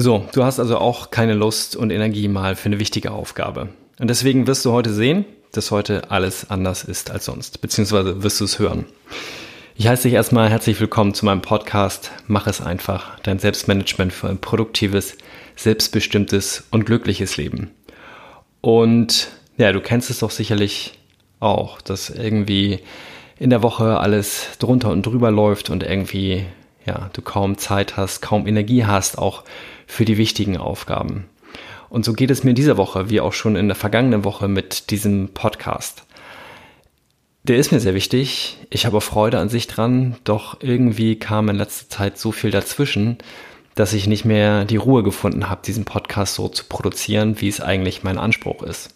So, du hast also auch keine Lust und Energie mal für eine wichtige Aufgabe. Und deswegen wirst du heute sehen, dass heute alles anders ist als sonst, beziehungsweise wirst du es hören. Ich heiße dich erstmal herzlich willkommen zu meinem Podcast Mach es einfach, dein Selbstmanagement für ein produktives, selbstbestimmtes und glückliches Leben. Und ja, du kennst es doch sicherlich auch, dass irgendwie in der Woche alles drunter und drüber läuft und irgendwie ja, du kaum Zeit hast, kaum Energie hast, auch für die wichtigen Aufgaben. Und so geht es mir diese Woche, wie auch schon in der vergangenen Woche mit diesem Podcast. Der ist mir sehr wichtig. Ich habe Freude an sich dran, doch irgendwie kam in letzter Zeit so viel dazwischen, dass ich nicht mehr die Ruhe gefunden habe, diesen Podcast so zu produzieren, wie es eigentlich mein Anspruch ist.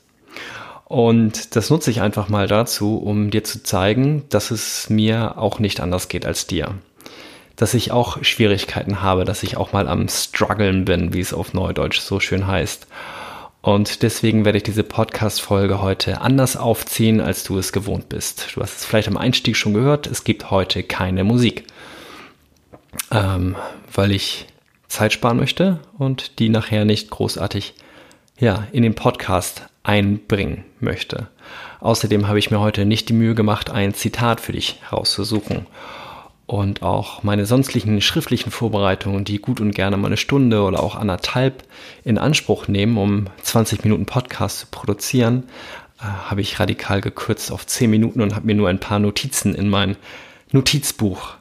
Und das nutze ich einfach mal dazu, um dir zu zeigen, dass es mir auch nicht anders geht als dir dass ich auch Schwierigkeiten habe, dass ich auch mal am struggeln bin, wie es auf Neudeutsch so schön heißt. Und deswegen werde ich diese Podcast-Folge heute anders aufziehen, als du es gewohnt bist. Du hast es vielleicht am Einstieg schon gehört, es gibt heute keine Musik. Ähm, weil ich Zeit sparen möchte und die nachher nicht großartig ja, in den Podcast einbringen möchte. Außerdem habe ich mir heute nicht die Mühe gemacht, ein Zitat für dich herauszusuchen und auch meine sonstigen schriftlichen Vorbereitungen, die gut und gerne mal eine Stunde oder auch anderthalb in Anspruch nehmen, um 20 Minuten Podcast zu produzieren, äh, habe ich radikal gekürzt auf 10 Minuten und habe mir nur ein paar Notizen in mein Notizbuch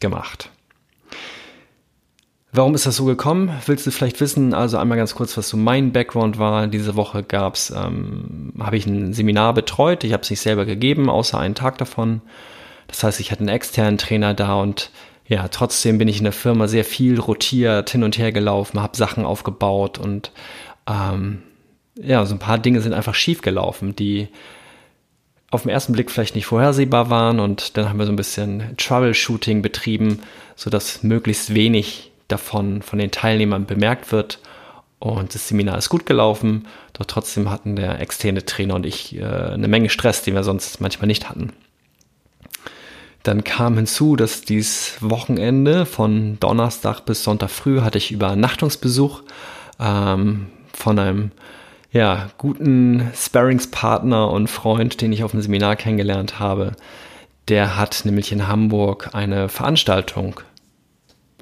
gemacht. Warum ist das so gekommen? Willst du vielleicht wissen? Also einmal ganz kurz, was so mein Background war. Diese Woche gab's, ähm, habe ich ein Seminar betreut. Ich habe es nicht selber gegeben, außer einen Tag davon. Das heißt, ich hatte einen externen Trainer da und ja, trotzdem bin ich in der Firma sehr viel rotiert, hin und her gelaufen, habe Sachen aufgebaut und ähm, ja, so ein paar Dinge sind einfach schief gelaufen, die auf den ersten Blick vielleicht nicht vorhersehbar waren und dann haben wir so ein bisschen Troubleshooting betrieben, sodass möglichst wenig davon von den Teilnehmern bemerkt wird und das Seminar ist gut gelaufen, doch trotzdem hatten der externe Trainer und ich äh, eine Menge Stress, den wir sonst manchmal nicht hatten. Dann kam hinzu, dass dies Wochenende von Donnerstag bis Sonntag früh hatte ich Übernachtungsbesuch ähm, von einem ja, guten Sparringspartner und Freund, den ich auf dem Seminar kennengelernt habe. Der hat nämlich in Hamburg eine Veranstaltung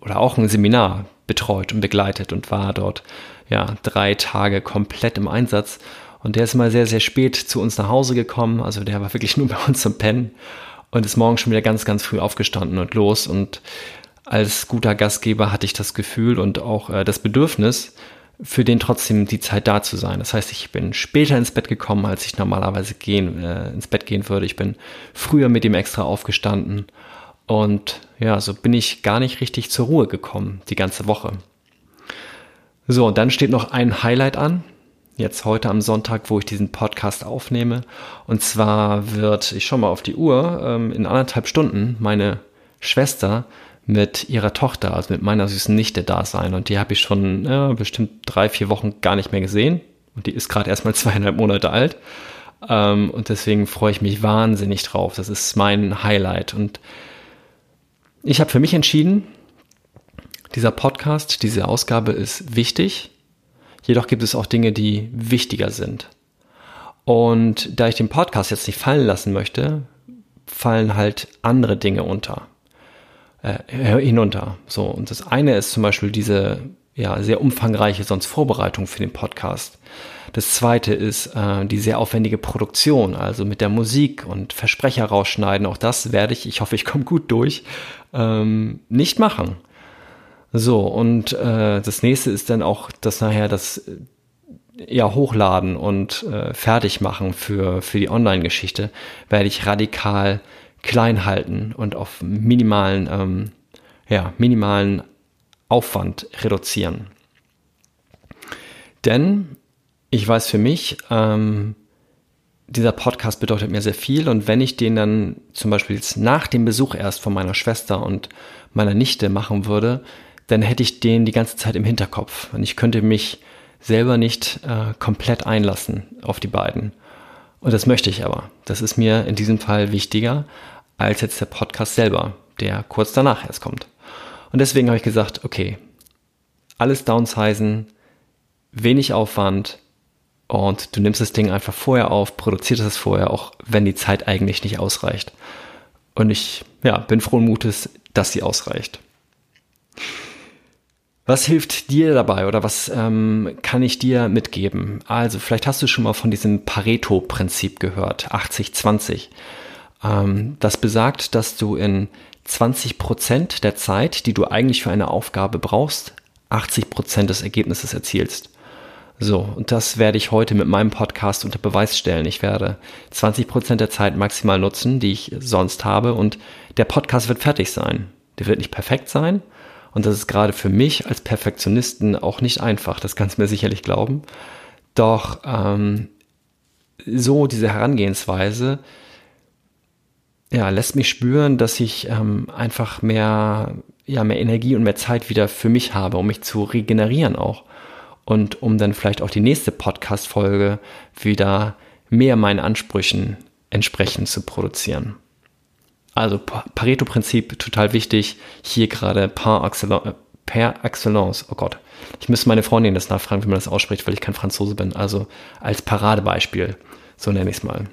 oder auch ein Seminar betreut und begleitet und war dort ja drei Tage komplett im Einsatz. Und der ist mal sehr, sehr spät zu uns nach Hause gekommen. Also der war wirklich nur bei uns zum Pennen und ist morgen schon wieder ganz, ganz früh aufgestanden und los. Und als guter Gastgeber hatte ich das Gefühl und auch äh, das Bedürfnis, für den trotzdem die Zeit da zu sein. Das heißt, ich bin später ins Bett gekommen, als ich normalerweise gehen, äh, ins Bett gehen würde. Ich bin früher mit ihm extra aufgestanden. Und ja, so bin ich gar nicht richtig zur Ruhe gekommen, die ganze Woche. So, und dann steht noch ein Highlight an jetzt heute am Sonntag, wo ich diesen Podcast aufnehme. Und zwar wird, ich schau mal auf die Uhr, ähm, in anderthalb Stunden meine Schwester mit ihrer Tochter, also mit meiner süßen Nichte da sein. Und die habe ich schon ja, bestimmt drei, vier Wochen gar nicht mehr gesehen. Und die ist gerade erst mal zweieinhalb Monate alt. Ähm, und deswegen freue ich mich wahnsinnig drauf. Das ist mein Highlight. Und ich habe für mich entschieden, dieser Podcast, diese Ausgabe ist wichtig Jedoch gibt es auch Dinge, die wichtiger sind. Und da ich den Podcast jetzt nicht fallen lassen möchte, fallen halt andere Dinge unter, äh, hinunter. So und das eine ist zum Beispiel diese ja sehr umfangreiche sonst Vorbereitung für den Podcast. Das zweite ist äh, die sehr aufwendige Produktion, also mit der Musik und Versprecher rausschneiden. Auch das werde ich, ich hoffe, ich komme gut durch, ähm, nicht machen. So, und äh, das nächste ist dann auch das nachher das äh, ja, hochladen und äh, fertig machen für, für die Online-Geschichte, werde ich radikal klein halten und auf minimalen, ähm, ja, minimalen Aufwand reduzieren. Denn ich weiß für mich, ähm, dieser Podcast bedeutet mir sehr viel und wenn ich den dann zum Beispiel jetzt nach dem Besuch erst von meiner Schwester und meiner Nichte machen würde, dann hätte ich den die ganze Zeit im Hinterkopf und ich könnte mich selber nicht äh, komplett einlassen auf die beiden. Und das möchte ich aber. Das ist mir in diesem Fall wichtiger als jetzt der Podcast selber, der kurz danach erst kommt. Und deswegen habe ich gesagt, okay, alles downsizen, wenig Aufwand und du nimmst das Ding einfach vorher auf, produzierst es vorher, auch wenn die Zeit eigentlich nicht ausreicht. Und ich ja, bin frohen Mutes, dass sie ausreicht. Was hilft dir dabei oder was ähm, kann ich dir mitgeben? Also vielleicht hast du schon mal von diesem Pareto-Prinzip gehört, 80-20. Ähm, das besagt, dass du in 20 Prozent der Zeit, die du eigentlich für eine Aufgabe brauchst, 80 Prozent des Ergebnisses erzielst. So, und das werde ich heute mit meinem Podcast unter Beweis stellen. Ich werde 20 Prozent der Zeit maximal nutzen, die ich sonst habe, und der Podcast wird fertig sein. Der wird nicht perfekt sein. Und das ist gerade für mich als Perfektionisten auch nicht einfach. Das kannst du mir sicherlich glauben. Doch ähm, so diese Herangehensweise ja, lässt mich spüren, dass ich ähm, einfach mehr, ja, mehr Energie und mehr Zeit wieder für mich habe, um mich zu regenerieren auch. Und um dann vielleicht auch die nächste Podcast-Folge wieder mehr meinen Ansprüchen entsprechend zu produzieren. Also Pareto-Prinzip total wichtig. Hier gerade par excellence, per excellence. Oh Gott. Ich müsste meine Freundin das nachfragen, wie man das ausspricht, weil ich kein Franzose bin. Also als Paradebeispiel. So nenne ich es mal.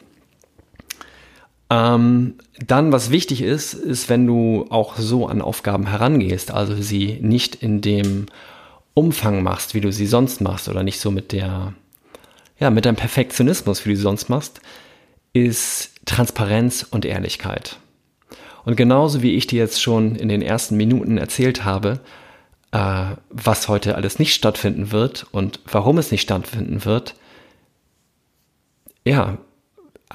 Ähm, dann, was wichtig ist, ist, wenn du auch so an Aufgaben herangehst, also sie nicht in dem Umfang machst, wie du sie sonst machst, oder nicht so mit der, ja, mit deinem Perfektionismus, wie du sie sonst machst, ist Transparenz und Ehrlichkeit. Und genauso wie ich dir jetzt schon in den ersten Minuten erzählt habe, äh, was heute alles nicht stattfinden wird und warum es nicht stattfinden wird, ja,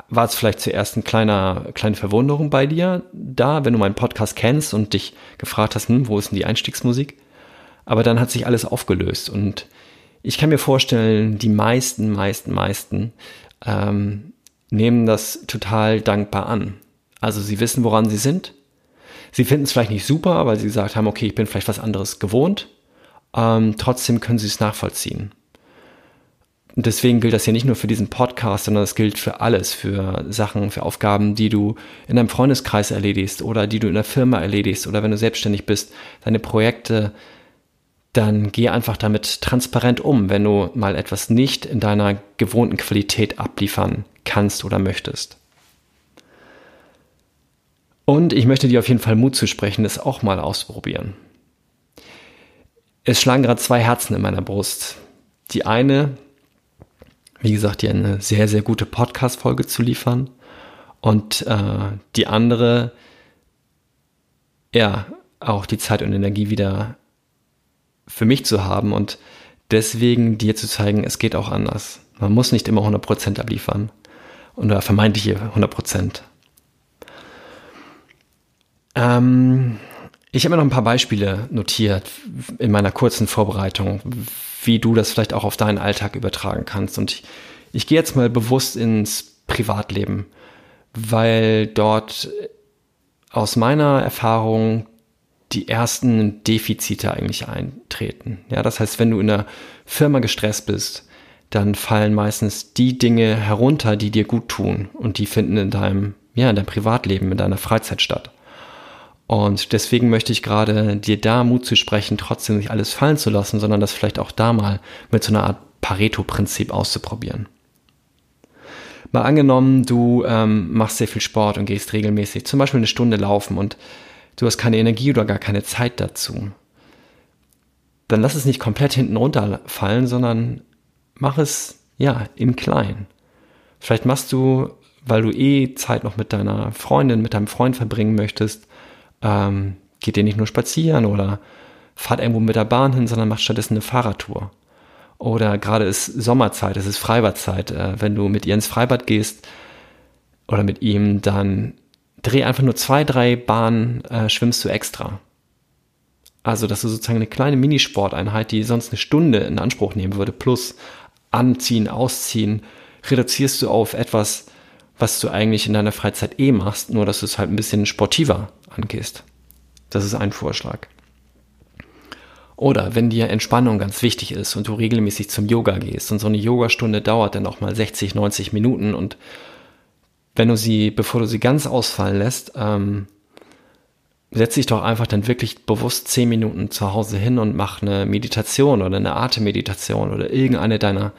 war es vielleicht zuerst eine kleine, kleine Verwunderung bei dir da, wenn du meinen Podcast kennst und dich gefragt hast, hm, wo ist denn die Einstiegsmusik? Aber dann hat sich alles aufgelöst und ich kann mir vorstellen, die meisten, meisten, meisten ähm, nehmen das total dankbar an. Also sie wissen, woran sie sind. Sie finden es vielleicht nicht super, weil sie gesagt haben, okay, ich bin vielleicht was anderes gewohnt. Ähm, trotzdem können sie es nachvollziehen. Und deswegen gilt das hier nicht nur für diesen Podcast, sondern es gilt für alles, für Sachen, für Aufgaben, die du in deinem Freundeskreis erledigst oder die du in der Firma erledigst oder wenn du selbstständig bist, deine Projekte, dann geh einfach damit transparent um, wenn du mal etwas nicht in deiner gewohnten Qualität abliefern kannst oder möchtest. Und ich möchte dir auf jeden Fall Mut zusprechen, das auch mal auszuprobieren. Es schlagen gerade zwei Herzen in meiner Brust. Die eine wie gesagt, dir eine sehr, sehr gute Podcast-Folge zu liefern. Und äh, die andere, ja, auch die Zeit und Energie wieder für mich zu haben und deswegen dir zu zeigen, es geht auch anders. Man muss nicht immer 100% abliefern oder vermeintliche 100%. Ähm, ich habe mir noch ein paar Beispiele notiert in meiner kurzen Vorbereitung, wie du das vielleicht auch auf deinen Alltag übertragen kannst. Und ich, ich gehe jetzt mal bewusst ins Privatleben, weil dort aus meiner Erfahrung die ersten Defizite eigentlich eintreten. Ja, das heißt, wenn du in der Firma gestresst bist, dann fallen meistens die Dinge herunter, die dir gut tun und die finden in deinem, ja, in deinem Privatleben, in deiner Freizeit statt. Und deswegen möchte ich gerade dir da Mut zu sprechen, trotzdem nicht alles fallen zu lassen, sondern das vielleicht auch da mal mit so einer Art Pareto-Prinzip auszuprobieren. Mal angenommen, du ähm, machst sehr viel Sport und gehst regelmäßig, zum Beispiel eine Stunde laufen und du hast keine Energie oder gar keine Zeit dazu. Dann lass es nicht komplett hinten runterfallen, sondern mach es, ja, im Kleinen. Vielleicht machst du, weil du eh Zeit noch mit deiner Freundin, mit deinem Freund verbringen möchtest, ähm, geht ihr nicht nur spazieren oder fahrt irgendwo mit der Bahn hin, sondern macht stattdessen eine Fahrradtour. Oder gerade ist Sommerzeit, es ist Freibadzeit. Äh, wenn du mit ihr ins Freibad gehst oder mit ihm, dann dreh einfach nur zwei, drei Bahnen, äh, schwimmst du extra. Also, dass du sozusagen eine kleine Minisporteinheit, die sonst eine Stunde in Anspruch nehmen würde, plus anziehen, ausziehen, reduzierst du auf etwas, was du eigentlich in deiner Freizeit eh machst, nur dass du es halt ein bisschen sportiver angehst. Das ist ein Vorschlag. Oder wenn dir Entspannung ganz wichtig ist und du regelmäßig zum Yoga gehst und so eine Yogastunde dauert dann auch mal 60, 90 Minuten und wenn du sie, bevor du sie ganz ausfallen lässt, ähm, setz dich doch einfach dann wirklich bewusst zehn Minuten zu Hause hin und mach eine Meditation oder eine Atemmeditation oder irgendeine deiner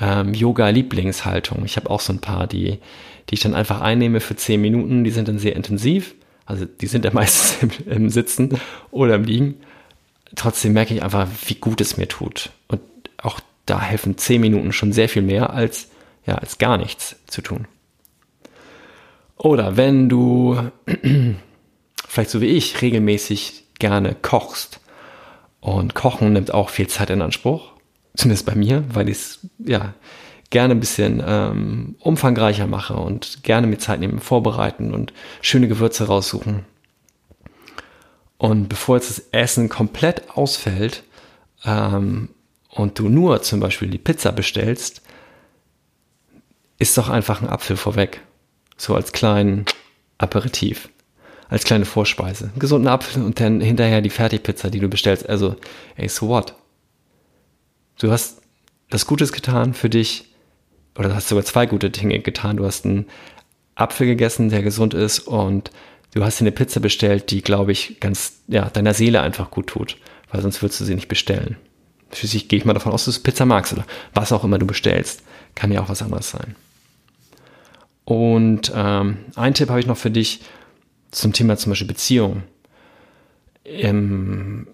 ähm, Yoga-Lieblingshaltungen. Ich habe auch so ein paar, die, die ich dann einfach einnehme für zehn Minuten. Die sind dann sehr intensiv. Also die sind ja meistens im, im Sitzen oder im Liegen. Trotzdem merke ich einfach, wie gut es mir tut. Und auch da helfen zehn Minuten schon sehr viel mehr als, ja, als gar nichts zu tun. Oder wenn du vielleicht so wie ich regelmäßig gerne kochst. Und Kochen nimmt auch viel Zeit in Anspruch. Zumindest bei mir, weil ich es ja gerne ein bisschen ähm, umfangreicher mache und gerne mir Zeit nehmen, vorbereiten und schöne Gewürze raussuchen. Und bevor jetzt das Essen komplett ausfällt ähm, und du nur zum Beispiel die Pizza bestellst, ist doch einfach ein Apfel vorweg. So als kleinen Aperitif als kleine Vorspeise. Einen gesunden Apfel und dann hinterher die Fertigpizza, die du bestellst. Also, ey, so what? Du hast das Gutes getan für dich, oder du hast sogar zwei gute Dinge getan. Du hast einen Apfel gegessen, der gesund ist und du hast dir eine Pizza bestellt, die, glaube ich, ganz, ja, deiner Seele einfach gut tut, weil sonst würdest du sie nicht bestellen. Schließlich gehe ich mal davon aus, dass du Pizza magst oder was auch immer du bestellst. Kann ja auch was anderes sein. Und ähm, ein Tipp habe ich noch für dich, zum Thema zum Beispiel Beziehung. Ähm,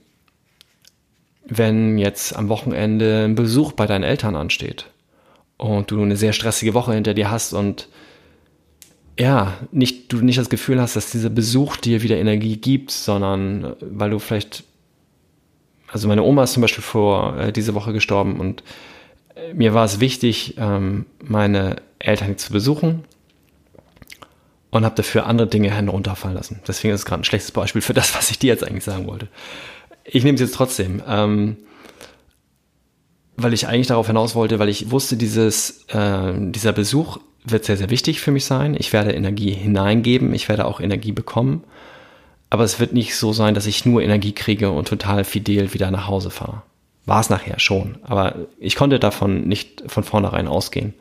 wenn jetzt am Wochenende ein Besuch bei deinen Eltern ansteht und du eine sehr stressige Woche hinter dir hast und ja, nicht, du nicht das Gefühl hast, dass dieser Besuch dir wieder Energie gibt, sondern weil du vielleicht, also meine Oma ist zum Beispiel vor äh, diese Woche gestorben und äh, mir war es wichtig, ähm, meine Eltern zu besuchen und habe dafür andere Dinge herunterfallen lassen. Deswegen ist es gerade ein schlechtes Beispiel für das, was ich dir jetzt eigentlich sagen wollte. Ich nehme es jetzt trotzdem, ähm, weil ich eigentlich darauf hinaus wollte, weil ich wusste, dieses, äh, dieser Besuch wird sehr, sehr wichtig für mich sein. Ich werde Energie hineingeben, ich werde auch Energie bekommen. Aber es wird nicht so sein, dass ich nur Energie kriege und total fidel wieder nach Hause fahre. War es nachher schon, aber ich konnte davon nicht von vornherein ausgehen.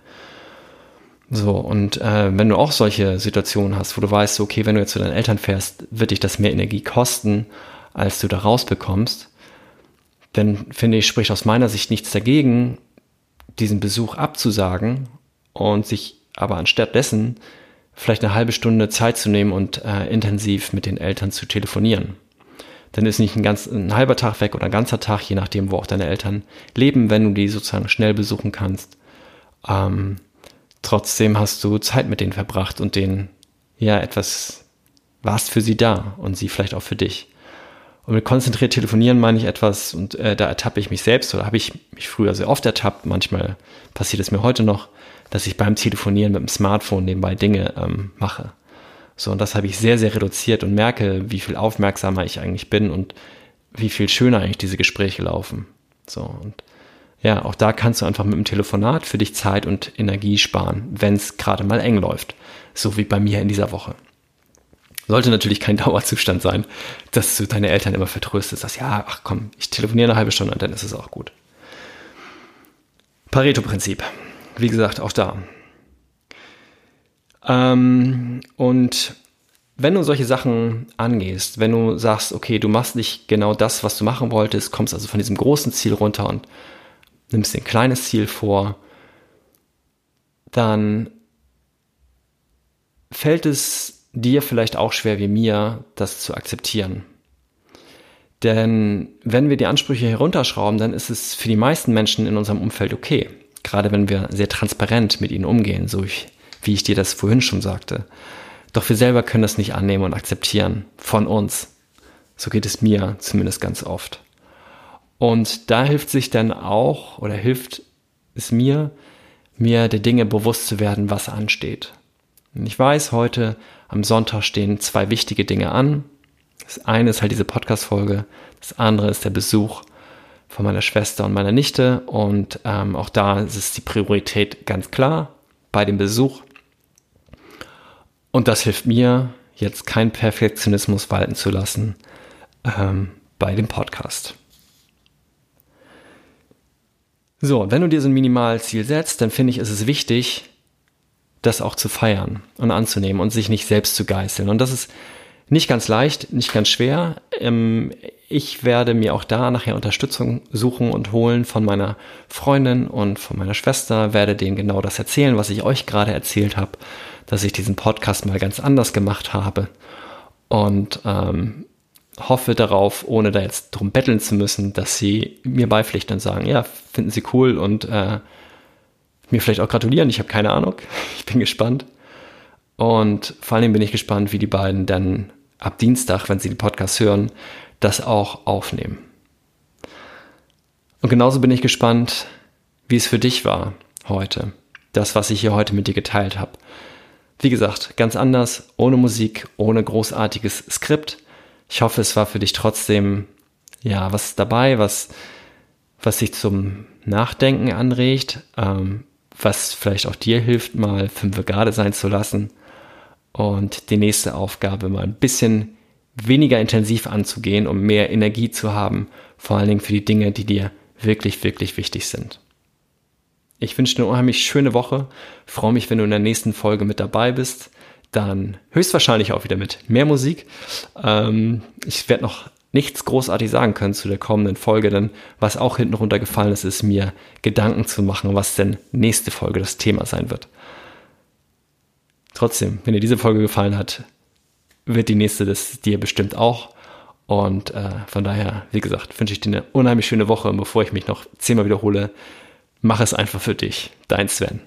So, und äh, wenn du auch solche Situationen hast, wo du weißt, okay, wenn du jetzt zu deinen Eltern fährst, wird dich das mehr Energie kosten, als du da rausbekommst, dann finde ich, spricht aus meiner Sicht nichts dagegen, diesen Besuch abzusagen und sich aber anstatt dessen vielleicht eine halbe Stunde Zeit zu nehmen und äh, intensiv mit den Eltern zu telefonieren. Dann ist nicht ein, ganz, ein halber Tag weg oder ein ganzer Tag, je nachdem, wo auch deine Eltern leben, wenn du die sozusagen schnell besuchen kannst. Ähm, trotzdem hast du Zeit mit denen verbracht und denen ja etwas warst für sie da und sie vielleicht auch für dich. Und mit konzentriert telefonieren meine ich etwas und äh, da ertappe ich mich selbst oder habe ich mich früher sehr oft ertappt. Manchmal passiert es mir heute noch, dass ich beim Telefonieren mit dem Smartphone nebenbei Dinge ähm, mache. So, und das habe ich sehr, sehr reduziert und merke, wie viel aufmerksamer ich eigentlich bin und wie viel schöner eigentlich diese Gespräche laufen. So, und ja, auch da kannst du einfach mit dem Telefonat für dich Zeit und Energie sparen, wenn es gerade mal eng läuft. So wie bei mir in dieser Woche. Sollte natürlich kein Dauerzustand sein, dass du deine Eltern immer vertröstest, sagst, ja, ach komm, ich telefoniere eine halbe Stunde und dann ist es auch gut. Pareto-Prinzip. Wie gesagt, auch da. Ähm, und wenn du solche Sachen angehst, wenn du sagst, okay, du machst nicht genau das, was du machen wolltest, kommst also von diesem großen Ziel runter und nimmst dir ein kleines Ziel vor, dann fällt es dir vielleicht auch schwer wie mir, das zu akzeptieren. Denn wenn wir die Ansprüche herunterschrauben, dann ist es für die meisten Menschen in unserem Umfeld okay. Gerade wenn wir sehr transparent mit ihnen umgehen, so wie ich dir das vorhin schon sagte. Doch wir selber können das nicht annehmen und akzeptieren von uns. So geht es mir zumindest ganz oft. Und da hilft sich dann auch oder hilft es mir, mir der Dinge bewusst zu werden, was ansteht. Und ich weiß, heute am Sonntag stehen zwei wichtige Dinge an. Das eine ist halt diese Podcast-Folge, das andere ist der Besuch von meiner Schwester und meiner Nichte. Und ähm, auch da ist die Priorität ganz klar bei dem Besuch. Und das hilft mir, jetzt keinen Perfektionismus walten zu lassen ähm, bei dem Podcast. So, wenn du dir so ein Minimalziel setzt, dann finde ich, ist es wichtig, das auch zu feiern und anzunehmen und sich nicht selbst zu geißeln. Und das ist Nicht ganz leicht, nicht ganz schwer. Ähm, ich werde mir auch da nachher Unterstützung suchen und holen von meiner Freundin und von meiner Schwester, werde denen genau das erzählen, was ich euch gerade erzählt habe, dass ich diesen Podcast mal ganz anders gemacht habe und ähm, hoffe darauf, ohne da jetzt drum betteln zu müssen, dass sie mir beipflichten und sagen, ja, finden sie cool und äh, mir vielleicht auch gratulieren. Ich habe keine Ahnung. Ich bin gespannt. Und vor allem bin ich gespannt, wie die beiden dann ab Dienstag, wenn sie den Podcast hören, das auch aufnehmen. Und genauso bin ich gespannt, wie es für dich war heute. Das, was ich hier heute mit dir geteilt habe. Wie gesagt, ganz anders, ohne Musik, ohne großartiges Skript. Ich hoffe, es war für dich trotzdem, ja, was dabei, was, was sich zum Nachdenken anregt, ähm, was vielleicht auch dir hilft, mal fünf gerade sein zu lassen und die nächste Aufgabe mal ein bisschen weniger intensiv anzugehen, um mehr Energie zu haben, vor allen Dingen für die Dinge, die dir wirklich, wirklich wichtig sind. Ich wünsche dir eine unheimlich schöne Woche, freue mich, wenn du in der nächsten Folge mit dabei bist, dann höchstwahrscheinlich auch wieder mit mehr Musik. Ähm, ich werde noch nichts großartig sagen können zu der kommenden Folge, denn was auch hinten runtergefallen ist, ist mir Gedanken zu machen, was denn nächste Folge das Thema sein wird. Trotzdem, wenn dir diese Folge gefallen hat, wird die nächste das dir bestimmt auch. Und äh, von daher, wie gesagt, wünsche ich dir eine unheimlich schöne Woche. Und bevor ich mich noch zehnmal wiederhole, mach es einfach für dich. Dein Sven.